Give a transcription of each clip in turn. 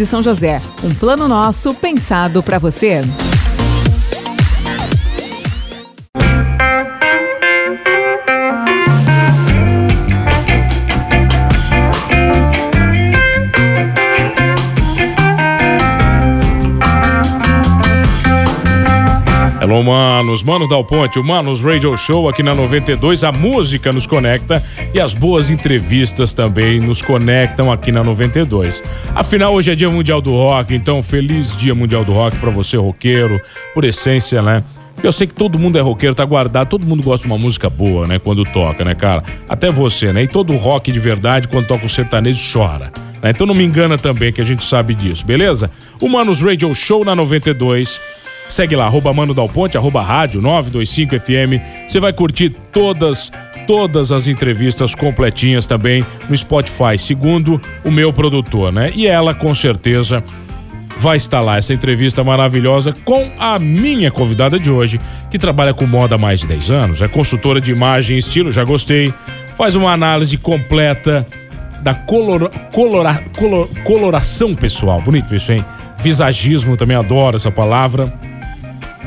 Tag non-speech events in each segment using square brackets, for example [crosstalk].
de São José. Um plano nosso pensado para você. Manos, manos Dal Ponte, o Manos Radio Show aqui na 92. A música nos conecta e as boas entrevistas também nos conectam aqui na 92. Afinal, hoje é Dia Mundial do Rock, então feliz Dia Mundial do Rock para você, roqueiro, por essência, né? Eu sei que todo mundo é roqueiro, tá guardado, todo mundo gosta de uma música boa, né? Quando toca, né, cara? Até você, né? E todo rock de verdade, quando toca o sertanejo, chora. Né? Então não me engana também, que a gente sabe disso, beleza? O Manos Radio Show na 92 Segue lá, arroba Mano Dal Ponte, arroba rádio 925 FM. Você vai curtir todas, todas as entrevistas completinhas também no Spotify, segundo o meu produtor, né? E ela, com certeza, vai estar lá essa entrevista maravilhosa com a minha convidada de hoje, que trabalha com moda há mais de 10 anos, é consultora de imagem e estilo, já gostei, faz uma análise completa da color, colora, color, coloração pessoal. Bonito isso, hein? Visagismo, também adoro essa palavra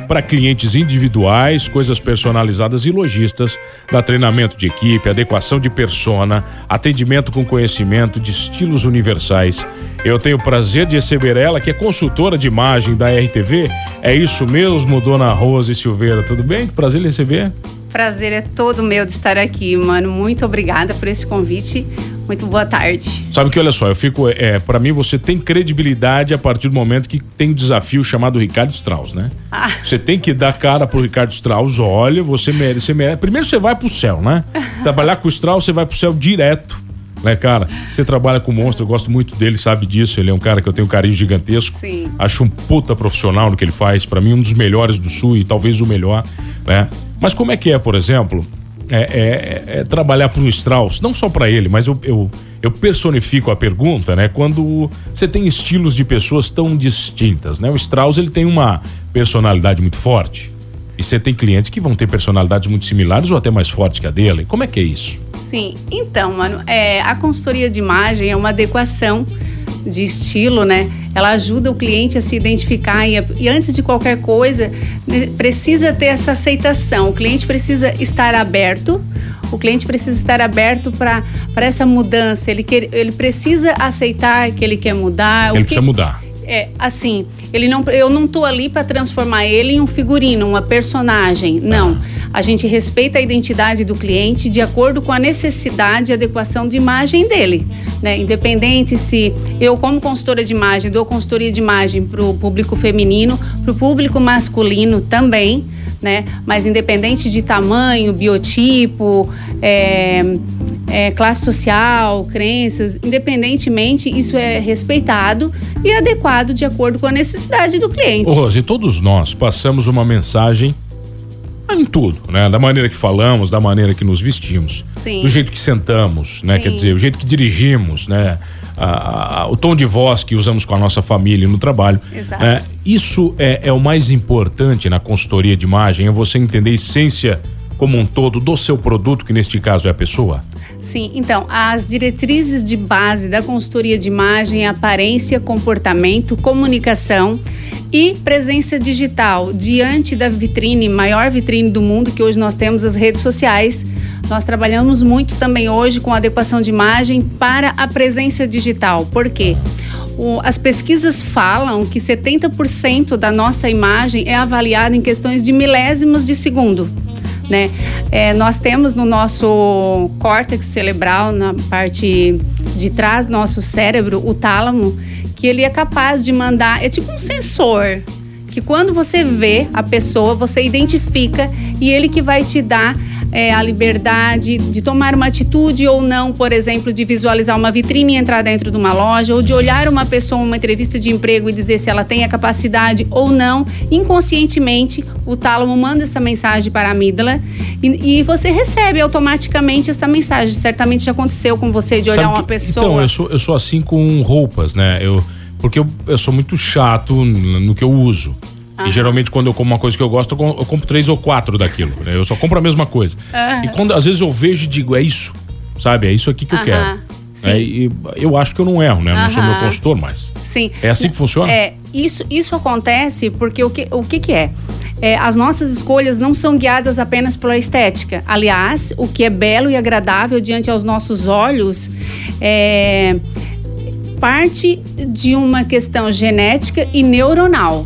para clientes individuais, coisas personalizadas e lojistas, da treinamento de equipe, adequação de persona, atendimento com conhecimento de estilos universais. Eu tenho o prazer de receber ela, que é consultora de imagem da RTV. É isso mesmo, dona Rose Silveira. Tudo bem? Prazer em receber. Prazer é todo meu de estar aqui, mano. Muito obrigada por esse convite. Muito boa tarde. Sabe que olha só, eu fico. É, para mim, você tem credibilidade a partir do momento que tem um desafio chamado Ricardo Strauss, né? Ah. Você tem que dar cara pro Ricardo Strauss, olha, você merece, você merece. Primeiro você vai pro céu, né? [laughs] Trabalhar com o Strauss, você vai pro céu direto né, cara? Você trabalha com monstro, eu gosto muito dele, sabe disso. Ele é um cara que eu tenho um carinho gigantesco. Sim. Acho um puta profissional no que ele faz. para mim, um dos melhores do Sul e talvez o melhor, né? Mas como é que é, por exemplo, é, é, é trabalhar para o Strauss? Não só para ele, mas eu, eu, eu, personifico a pergunta, né? Quando você tem estilos de pessoas tão distintas, né? O Strauss, ele tem uma personalidade muito forte. E você tem clientes que vão ter personalidades muito similares ou até mais fortes que a dele. Como é que é isso? Sim, então, mano, é, a consultoria de imagem é uma adequação de estilo, né? Ela ajuda o cliente a se identificar e, e, antes de qualquer coisa, né, precisa ter essa aceitação. O cliente precisa estar aberto, o cliente precisa estar aberto para essa mudança. Ele, quer, ele precisa aceitar que ele quer mudar. Ele precisa mudar. É, assim, ele não, eu não tô ali para transformar ele em um figurino, uma personagem. Não. Ah. A gente respeita a identidade do cliente de acordo com a necessidade e adequação de imagem dele. Né? Independente se eu, como consultora de imagem, dou consultoria de imagem para o público feminino, para o público masculino também. Né? Mas independente de tamanho, biotipo, é, é, classe social, crenças, independentemente, isso é respeitado e adequado de acordo com a necessidade do cliente. Ô, Rose, todos nós passamos uma mensagem em tudo, né? Da maneira que falamos, da maneira que nos vestimos, Sim. do jeito que sentamos, né? Sim. Quer dizer, o jeito que dirigimos, né? A, a, o tom de voz que usamos com a nossa família no trabalho. Exato. Né? Isso é, é o mais importante na consultoria de imagem, é você entender a essência como um todo do seu produto, que neste caso é a pessoa? Sim, então, as diretrizes de base da consultoria de imagem aparência, comportamento, comunicação e presença digital diante da vitrine, maior vitrine do mundo que hoje nós temos as redes sociais. Nós trabalhamos muito também hoje com adequação de imagem para a presença digital. Por quê? As pesquisas falam que 70% da nossa imagem é avaliada em questões de milésimos de segundo. Né? É, nós temos no nosso córtex cerebral, na parte de trás do nosso cérebro, o tálamo, que ele é capaz de mandar, é tipo um sensor, que quando você vê a pessoa, você identifica e ele que vai te dar é, a liberdade de tomar uma atitude ou não, por exemplo, de visualizar uma vitrine e entrar dentro de uma loja, ou de olhar uma pessoa uma entrevista de emprego e dizer se ela tem a capacidade ou não. Inconscientemente, o tálamo manda essa mensagem para a amígdala e, e você recebe automaticamente essa mensagem. Certamente já aconteceu com você de olhar Sabe uma que- pessoa. Então, eu sou, eu sou assim com roupas, né? Eu, porque eu, eu sou muito chato no que eu uso. E geralmente, quando eu como uma coisa que eu gosto, eu com- eu compro três ou quatro daquilo. Né? Eu só compro a mesma coisa. E quando às vezes eu vejo e digo, é isso. Sabe? É isso aqui que eu quero. É, e eu acho que eu não erro, né? Eu não sou meu consultor, mas. Sim. É assim que funciona? É, isso, isso acontece porque o que, o que, que é? É, As nossas escolhas não são guiadas apenas pela estética. Aliás, o que é belo e agradável diante aos nossos olhos é parte de uma questão genética e neuronal.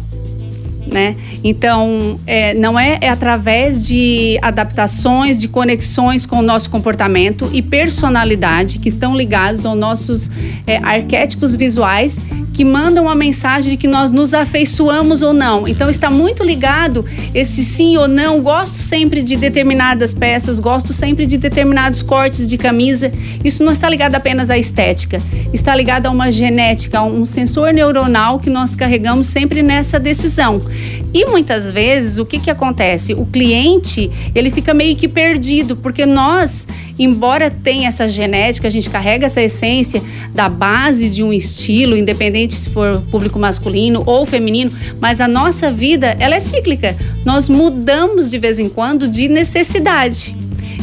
Né? Então, é, não é, é através de adaptações, de conexões com o nosso comportamento e personalidade que estão ligados aos nossos é, arquétipos visuais que mandam uma mensagem de que nós nos afeiçoamos ou não. Então, está muito ligado esse sim ou não. Gosto sempre de determinadas peças, gosto sempre de determinados cortes de camisa. Isso não está ligado apenas à estética, está ligado a uma genética, a um sensor neuronal que nós carregamos sempre nessa decisão. E muitas vezes o que, que acontece? O cliente ele fica meio que perdido, porque nós, embora tenha essa genética, a gente carrega essa essência da base de um estilo, independente se for público masculino ou feminino, mas a nossa vida ela é cíclica. Nós mudamos de vez em quando de necessidade.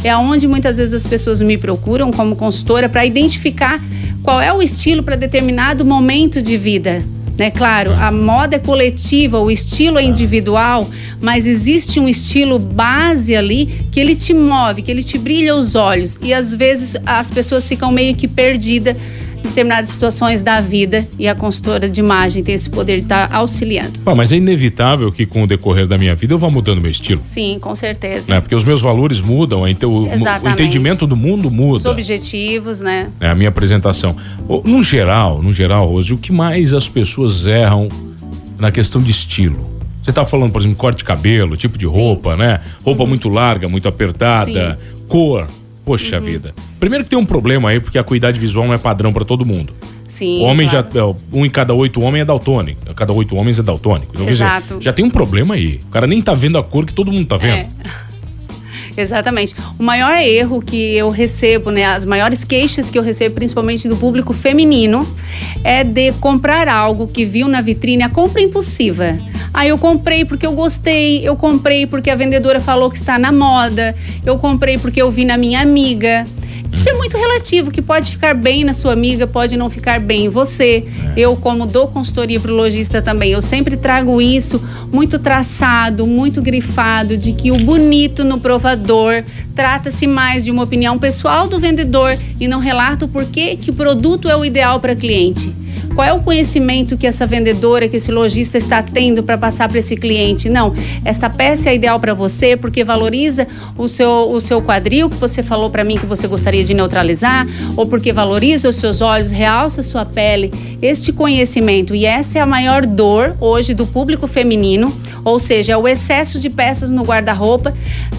É onde muitas vezes as pessoas me procuram como consultora para identificar qual é o estilo para determinado momento de vida. Né? Claro, a moda é coletiva, o estilo é individual, mas existe um estilo base ali que ele te move, que ele te brilha os olhos. E às vezes as pessoas ficam meio que perdidas determinadas situações da vida e a consultora de imagem tem esse poder de estar auxiliando. Pô, mas é inevitável que com o decorrer da minha vida eu vá mudando meu estilo. Sim, com certeza. Né? Porque os meus valores mudam, então o, entendimento do mundo Os muda. objetivos, né? né, a minha apresentação. No geral, no geral, Rose, o que mais as pessoas erram na questão de estilo? Você tá falando, por exemplo, corte de cabelo, tipo de roupa, né? Roupa Uhum. muito larga, muito apertada, cor. Poxa Uhum. vida. Primeiro que tem um problema aí, porque a cuidade visual não é padrão pra todo mundo. Sim. O homem claro. já. é, Um em cada oito homens é daltônico. Cada oito homens é daltônico. Então, quer dizer, Exato. já tem um problema aí. O cara nem tá vendo a cor que todo mundo tá vendo. É. Exatamente. O maior erro que eu recebo, né, as maiores queixas que eu recebo, principalmente do público feminino, é de comprar algo que viu na vitrine, a compra impulsiva. Ah, eu comprei porque eu gostei, eu comprei porque a vendedora falou que está na moda, eu comprei porque eu vi na minha amiga. Isso é muito relativo, que pode ficar bem na sua amiga, pode não ficar bem em você. Eu, como dou consultoria para o lojista também, eu sempre trago isso muito traçado, muito grifado, de que o bonito no provador trata-se mais de uma opinião pessoal do vendedor e não relata o porquê que o produto é o ideal para cliente. Qual é o conhecimento que essa vendedora, que esse lojista está tendo para passar para esse cliente? Não, esta peça é ideal para você porque valoriza o seu, o seu quadril que você falou para mim que você gostaria de neutralizar, ou porque valoriza os seus olhos, realça sua pele. Este conhecimento, e essa é a maior dor hoje do público feminino, ou seja, é o excesso de peças no guarda-roupa,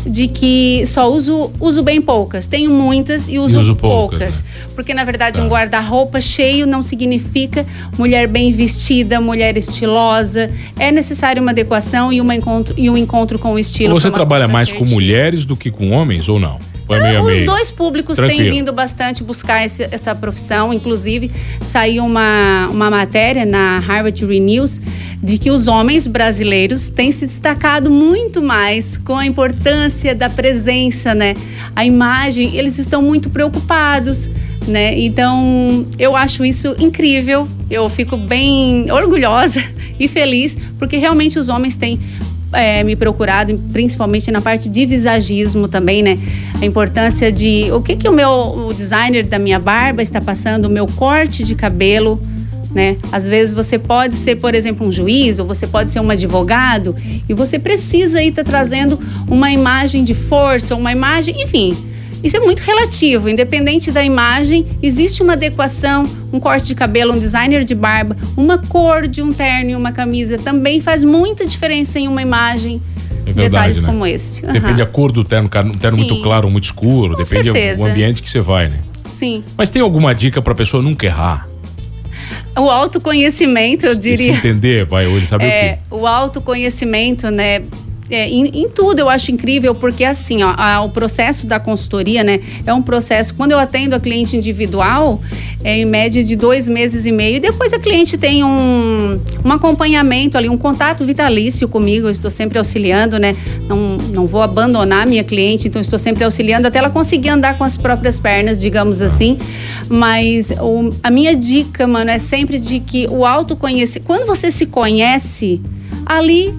de que só uso, uso bem poucas. Tenho muitas e uso, uso poucas, poucas. né? Porque, na verdade, um guarda-roupa cheio não significa mulher bem vestida, mulher estilosa. É necessário uma adequação e, uma encontro, e um encontro com o estilo. Você trabalha mais com mulheres do que com homens ou não? É meio Os meio? dois públicos têm Tranquilo. vindo bastante buscar esse- essa profissão. Inclusive, saiu uma, uma matéria na Harvard Renews de que os homens brasileiros têm se destacado muito mais com a importância da presença, né? A imagem, eles estão muito preocupados, né? Então, eu acho isso incrível. Eu fico bem orgulhosa [laughs] e feliz, porque realmente os homens têm é, me procurado, principalmente na parte de visagismo também, né? A importância de o que, que o meu o designer da minha barba está passando, o meu corte de cabelo. Né? Às vezes você pode ser, por exemplo, um juiz ou você pode ser um advogado e você precisa estar trazendo uma imagem de força, uma imagem, enfim. Isso é muito relativo, independente da imagem, existe uma adequação, um corte de cabelo, um designer de barba, uma cor de um terno e uma camisa também faz muita diferença em uma imagem, É verdade, detalhes né? como esse. Depende Aham. da cor do terno, um terno Sim. muito claro ou muito escuro, Com depende certeza. do ambiente que você vai, né? Sim. Mas tem alguma dica pra pessoa nunca errar? O autoconhecimento, eu E se diria. entender, vai, ele sabe o É, quê? o autoconhecimento, né? É, em, em tudo eu acho incrível, porque assim, ó, a- o processo da consultoria, né? É um processo. Quando eu atendo a cliente individual, é em média de dois meses e meio, e depois a cliente tem um, um acompanhamento ali, um contato vitalício comigo. Eu estou sempre auxiliando, né? Não, não vou abandonar minha cliente, então estou sempre auxiliando até ela conseguir andar com as próprias pernas, digamos assim. Mas o- a minha dica, mano, é sempre de que o autoconhecimento. Quando você se conhece, ali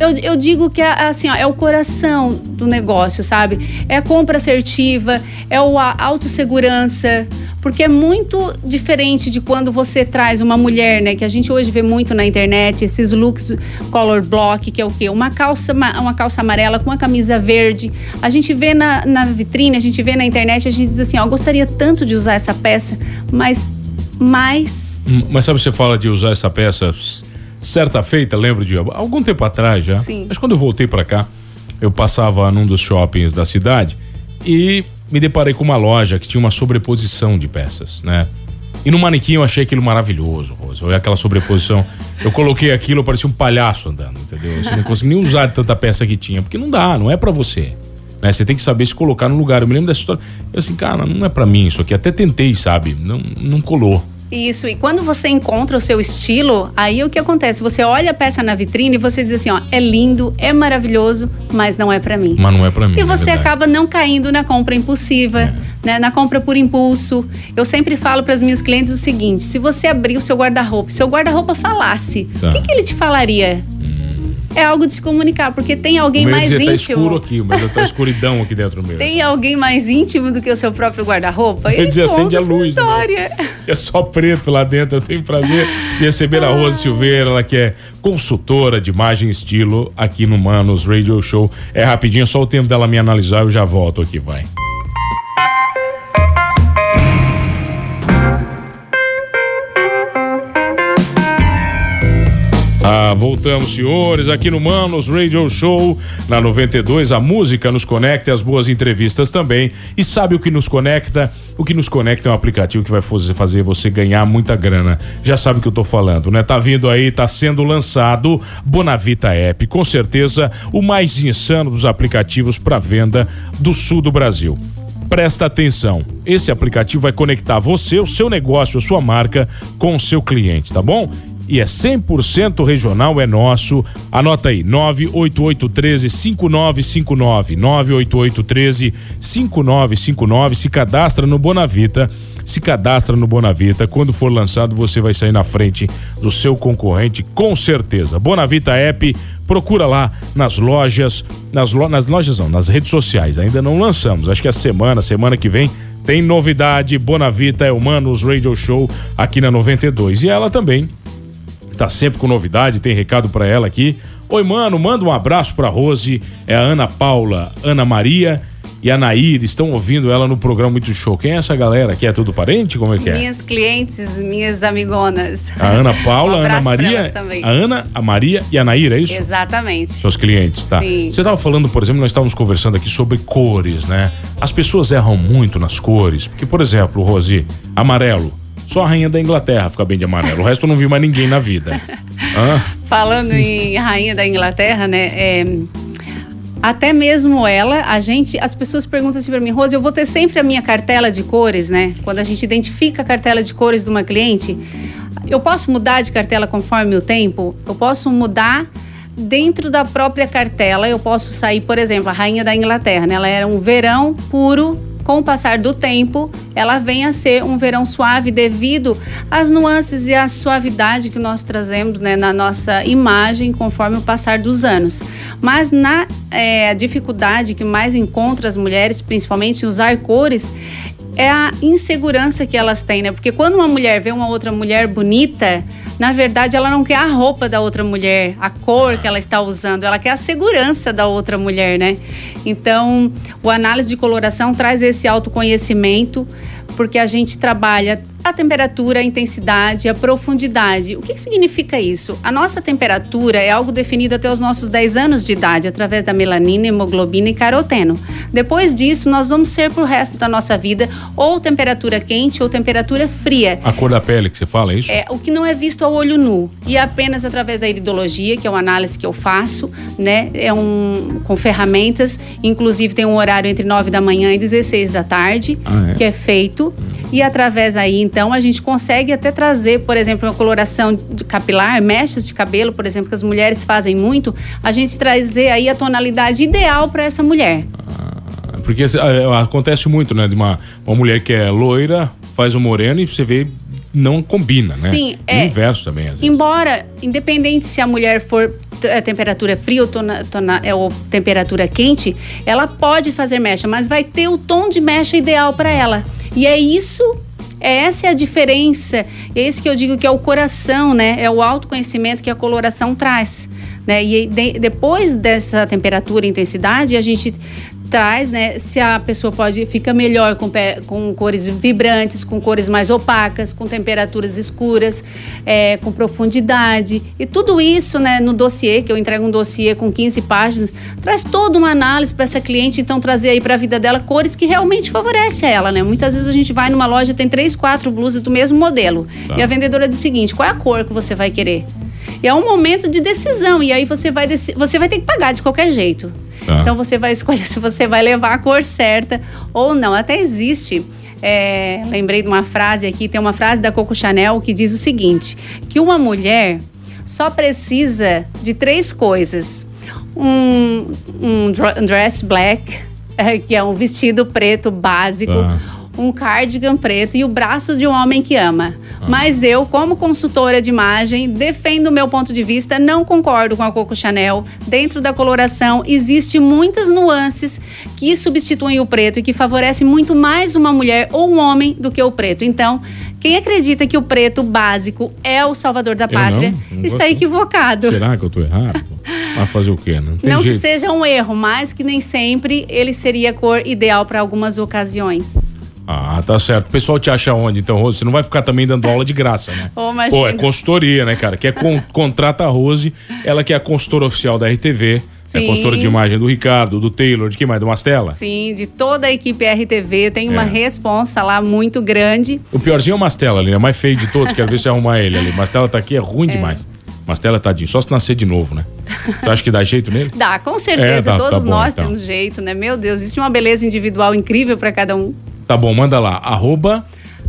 eu, eu digo que é, assim, ó, é o coração do negócio, sabe? É a compra assertiva, é o, a autossegurança. Porque é muito diferente de quando você traz uma mulher, né? Que a gente hoje vê muito na internet, esses looks color block, que é o quê? Uma calça, ma- uma calça amarela com uma camisa verde. A gente vê na, na vitrine, a gente vê na internet, a gente diz assim, ó, gostaria tanto de usar essa peça, mas mais Hum, Mas sabe, você fala de usar essa peça certa feita, lembro de algum tempo atrás já. Sim. Mas quando eu voltei pra cá, eu passava num dos shoppings da cidade e me deparei com uma loja que tinha uma sobreposição de peças, né? E no manequim eu achei aquilo maravilhoso, Rosa. Olha aquela sobreposição. Eu coloquei aquilo, eu parecia um palhaço andando, entendeu? Você não consegui nem usar tanta peça que tinha, porque não dá, não é pra você. Né? Você tem que saber se colocar no lugar. Eu me lembro dessa história. Eu assim, cara, não é pra mim isso aqui. Até tentei, sabe? Não, não colou. Isso, e quando você encontra o seu estilo, aí o que acontece? Você olha a peça na vitrine e você diz assim, ó, é lindo, é maravilhoso, mas não é pra mim. Mas não é pra mim. E é você verdade. acaba não caindo na compra impulsiva, né? Na compra por impulso. Eu sempre falo para as minhas clientes o seguinte: se você abrir o seu guarda-roupa, se o guarda-roupa falasse, Tá. o que, que ele te falaria? É algo de se comunicar, porque tem alguém mais dizer, tá íntimo. escuro aqui, mas tá [laughs] escuridão aqui dentro mesmo. Tem alguém mais íntimo do que o seu próprio guarda-roupa? Eu E dizia, acende a luz, né? História. É só preto lá dentro. Eu tenho prazer de receber a Rose Silveira, ela que é consultora de imagem e estilo aqui no Manos Radio Show. É rapidinho, só o tempo dela me analisar, eu já volto aqui, vai. Ah, voltamos, senhores, aqui no Manos Radio Show, na 92. A música nos conecta, as boas entrevistas também. E sabe o que nos conecta? O que nos conecta é um aplicativo que vai fazer fazer você ganhar muita grana. Já sabe o que eu tô falando, né? Tá vindo aí, tá sendo lançado Bonavita App. Com certeza, o mais insano dos aplicativos para venda do sul do Brasil. Presta atenção. Esse aplicativo vai conectar você, o seu negócio, a sua marca com o seu cliente, tá bom? E é 100% regional, é nosso. Anota aí, 98813-5959. 98813-5959. Se cadastra no Bonavita. Se cadastra no Bonavita. Quando for lançado, você vai sair na frente do seu concorrente, com certeza. Bonavita App, procura lá nas lojas, nas, lo, nas lojas não, nas redes sociais. Ainda não lançamos. Acho que a semana, semana que vem, tem novidade. Bonavita é o Manos Radio Show aqui na 92. E ela também tá sempre com novidade, tem recado pra ela aqui. Oi, mano, manda um abraço pra Rose, é a Ana Paula, Ana Maria e a Nair, estão ouvindo ela no programa Muito Show. Quem é essa galera aqui? É tudo parente? Como é que é? Minhas clientes, minhas amigonas. A Ana Paula, [laughs] Um a Ana Maria, a Ana, a Maria e a Nair, é isso? Exatamente. Seus clientes, tá? Sim. Você estava falando, por exemplo, nós estávamos conversando aqui sobre cores, né? As pessoas erram muito nas cores, porque, por exemplo, Rosi, amarelo. Só a rainha da Inglaterra fica bem de amarelo. O resto eu não vi mais ninguém na vida. [laughs] Hã? Falando em rainha da Inglaterra, né? é, até mesmo ela, a gente, as pessoas perguntam assim para mim, Rose, eu vou ter sempre a minha cartela de cores, né? Quando a gente identifica a cartela de cores de uma cliente, eu posso mudar de cartela conforme o tempo? Eu posso mudar dentro da própria cartela. Eu posso sair, por exemplo, a rainha da Inglaterra, né? Ela era um verão puro com o passar do tempo, ela vem a ser um verão suave devido às nuances e à suavidade que nós trazemos né, na nossa imagem conforme o passar dos anos. Mas na é, dificuldade que mais encontra as mulheres, principalmente usar cores, é a insegurança que elas têm, né? Porque quando uma mulher vê uma outra mulher bonita, na verdade ela não quer a roupa da outra mulher, a cor que ela está usando, ela quer a segurança da outra mulher, né? Então, o análise de coloração traz esse autoconhecimento, porque a gente trabalha a temperatura, a intensidade, a profundidade. O que, que, significa isso? A nossa temperatura é algo definido até os nossos 10 anos de idade, através da melanina, hemoglobina e caroteno. Depois disso, nós vamos ser para o resto da nossa vida ou temperatura quente ou temperatura fria. A cor da pele que você fala, é isso? É, o que não é visto ao olho nu. E é apenas através da iridologia, que é uma análise que eu faço, né? É um com ferramentas, inclusive tem um horário entre 9 da manhã e 16 da tarde, ah, é? que é feito. E através aí, então, a gente consegue até trazer, por exemplo, uma coloração capilar, mechas de cabelo, por exemplo, que as mulheres fazem muito, a gente trazer aí a tonalidade ideal para essa mulher. Ah, porque é, acontece muito, né? De uma, uma mulher que é loira, faz o moreno e você vê não combina, né? Sim, é. O inverso também, às vezes. Embora, independente se a mulher for a temperatura fria ou, tona, tona, é, ou temperatura quente, ela pode fazer mecha, mas vai ter o tom de mecha ideal para ela. E é isso é essa é a diferença, é esse que eu digo que é o coração, né? É o autoconhecimento que a coloração traz. Né? E de, depois dessa temperatura e intensidade, a gente traz, né? Se a pessoa pode fica melhor com, com cores vibrantes, com cores mais opacas, com temperaturas escuras, é, com profundidade e tudo isso, né? No dossiê que eu entrego um dossiê com 15 páginas, traz toda uma análise para essa cliente, então trazer aí para a vida dela cores que realmente favorecem a ela, né? Muitas vezes a gente vai numa loja tem três, quatro blusas do mesmo modelo tá. e a vendedora diz o seguinte: qual é a cor que você vai querer? E é um momento de decisão e aí você vai você vai ter que pagar de qualquer jeito. Tá. Então você vai escolher [laughs] se você vai levar a cor certa ou não. Até existe. É, lembrei de uma frase aqui, tem uma frase da Coco Chanel que diz o seguinte: que uma mulher só precisa de três coisas: um, um dress black, [laughs] que é um vestido preto básico. Tá um cardigan preto e o braço de um homem que ama. Ah. Mas eu, como consultora de imagem, defendo o meu ponto de vista, não concordo com a Coco Chanel. Dentro da coloração, existe muitas nuances que substituem o preto e que favorecem muito mais uma mulher ou um homem do que o preto. Então, quem acredita que o preto básico é o salvador da pátria não, não está equivocado. Será que eu estou errado? Vai fazer o quê? Não, não que seja um erro, mas que nem sempre ele seria a cor ideal para algumas ocasiões. Ah, tá certo. O pessoal te acha onde, então, Rose? Você não vai ficar também dando aula de graça, né? Ô, Pô, é consultoria, né, cara? Que é con [laughs] contrata a Rose, ela que é a consultora oficial da RTV. Sim. É consultora de imagem do Ricardo, do Taylor, de quem mais? Do Mastela? Sim, de toda a equipe RTV. Tem uma é. responsa lá muito grande. O piorzinho é o Mastela ali, é mais feio de todos. Quero ver se arrumar ele ali. Mastela tá aqui, é ruim é. demais. Mastela, tadinho. Só se nascer de novo, né? Você acha que dá jeito nele? Dá, com certeza. É, tá, Todos tá bom, nós então. temos jeito, né? Meu Deus, existe uma beleza individual incrível para cada um. Tá bom, manda lá. Arroba.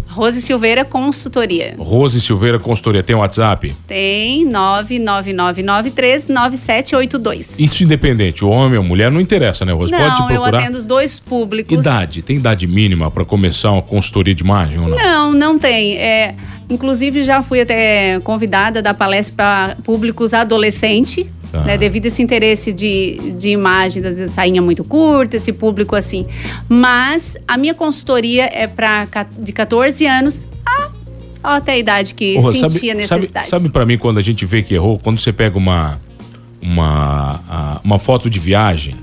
Rose Silveira Consultoria. Rose Silveira Consultoria. Tem WhatsApp? Tem, 999939782. Isso independente, o homem ou mulher, não interessa, né, Rose? Não, Pode procurar. eu atendo os dois públicos. Idade, tem idade mínima para começar uma consultoria de imagem ou não? Não, não tem. É, inclusive já fui até convidada da palestra para públicos adolescente Tá. Né, devido a esse interesse de, de imagem, às vezes sainha muito curta, esse público assim. Mas a minha consultoria é para de 14 anos a, até a idade que oh, sentia sabe, necessidade. Sabe, sabe para mim quando a gente vê que errou? Quando você pega uma, uma, uma foto de viagem,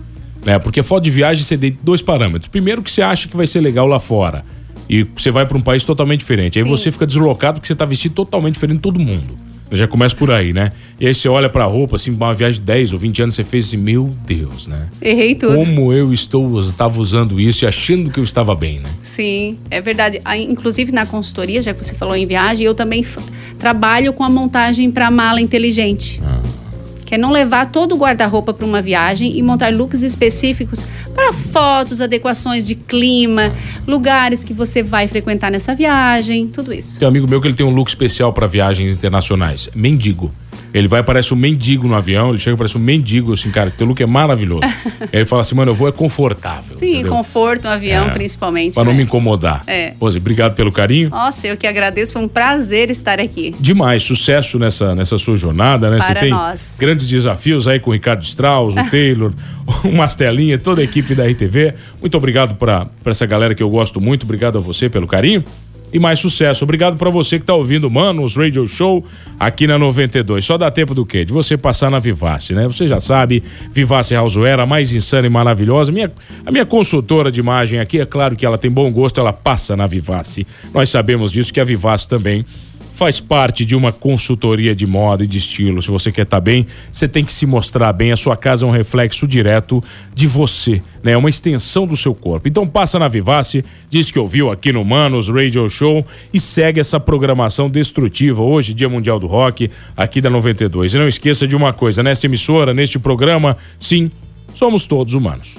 né? Porque foto de viagem você tem dois parâmetros. Primeiro que você acha que vai ser legal lá fora. E você vai para um país totalmente diferente. Aí Sim. você fica deslocado porque você tá vestido totalmente diferente de todo mundo. Já começa por aí, né? E aí você olha pra roupa, assim, uma viagem de 10 ou 20 anos, você fez assim, meu Deus, né? Errei tudo. Como eu estou, estava usando isso e achando que eu estava bem, né? Sim, é verdade. Inclusive na consultoria, já que você falou em viagem, eu também trabalho com a montagem para mala inteligente. Ah que é não levar todo o guarda-roupa para uma viagem e montar looks específicos para fotos, adequações de clima, lugares que você vai frequentar nessa viagem, tudo isso. Tem um amigo meu que ele tem um look especial para viagens internacionais, mendigo. Ele vai, parece um mendigo no avião, ele chega, parece um mendigo, assim, cara, teu look é maravilhoso. [laughs] ele fala assim, mano, eu vou é confortável. Sim, entendeu? conforto no avião, é, principalmente. Pra né? não me incomodar. É. Rose, obrigado pelo carinho. Nossa, eu que agradeço, foi um prazer estar aqui. Demais, sucesso nessa, nessa sua jornada, né? Para Você tem nós. grandes desafios aí com o Ricardo Strauss, o [laughs] Taylor, o Mastelinha, toda a equipe da RTV. Muito obrigado para essa galera que eu gosto muito, obrigado a você pelo carinho. E mais sucesso. Obrigado para você que tá ouvindo Manos Radio Show aqui na 92. Só dá tempo do quê? De você passar na Vivace, né? Você já sabe, Vivace Houseware, a mais insana e maravilhosa. Minha, a minha consultora de imagem aqui, é claro que ela tem bom gosto, ela passa na Vivace. Nós sabemos disso que a Vivace também faz parte de uma consultoria de moda e de estilo. Se você quer estar tá bem, você tem que se mostrar bem. A sua casa é um reflexo direto de você, né? É uma extensão do seu corpo. Então passa na Vivace, diz que ouviu aqui no Manos Radio Show e segue essa programação destrutiva hoje, Dia Mundial do Rock, aqui da 92. E não esqueça de uma coisa, nesta emissora, neste programa, sim, somos todos humanos.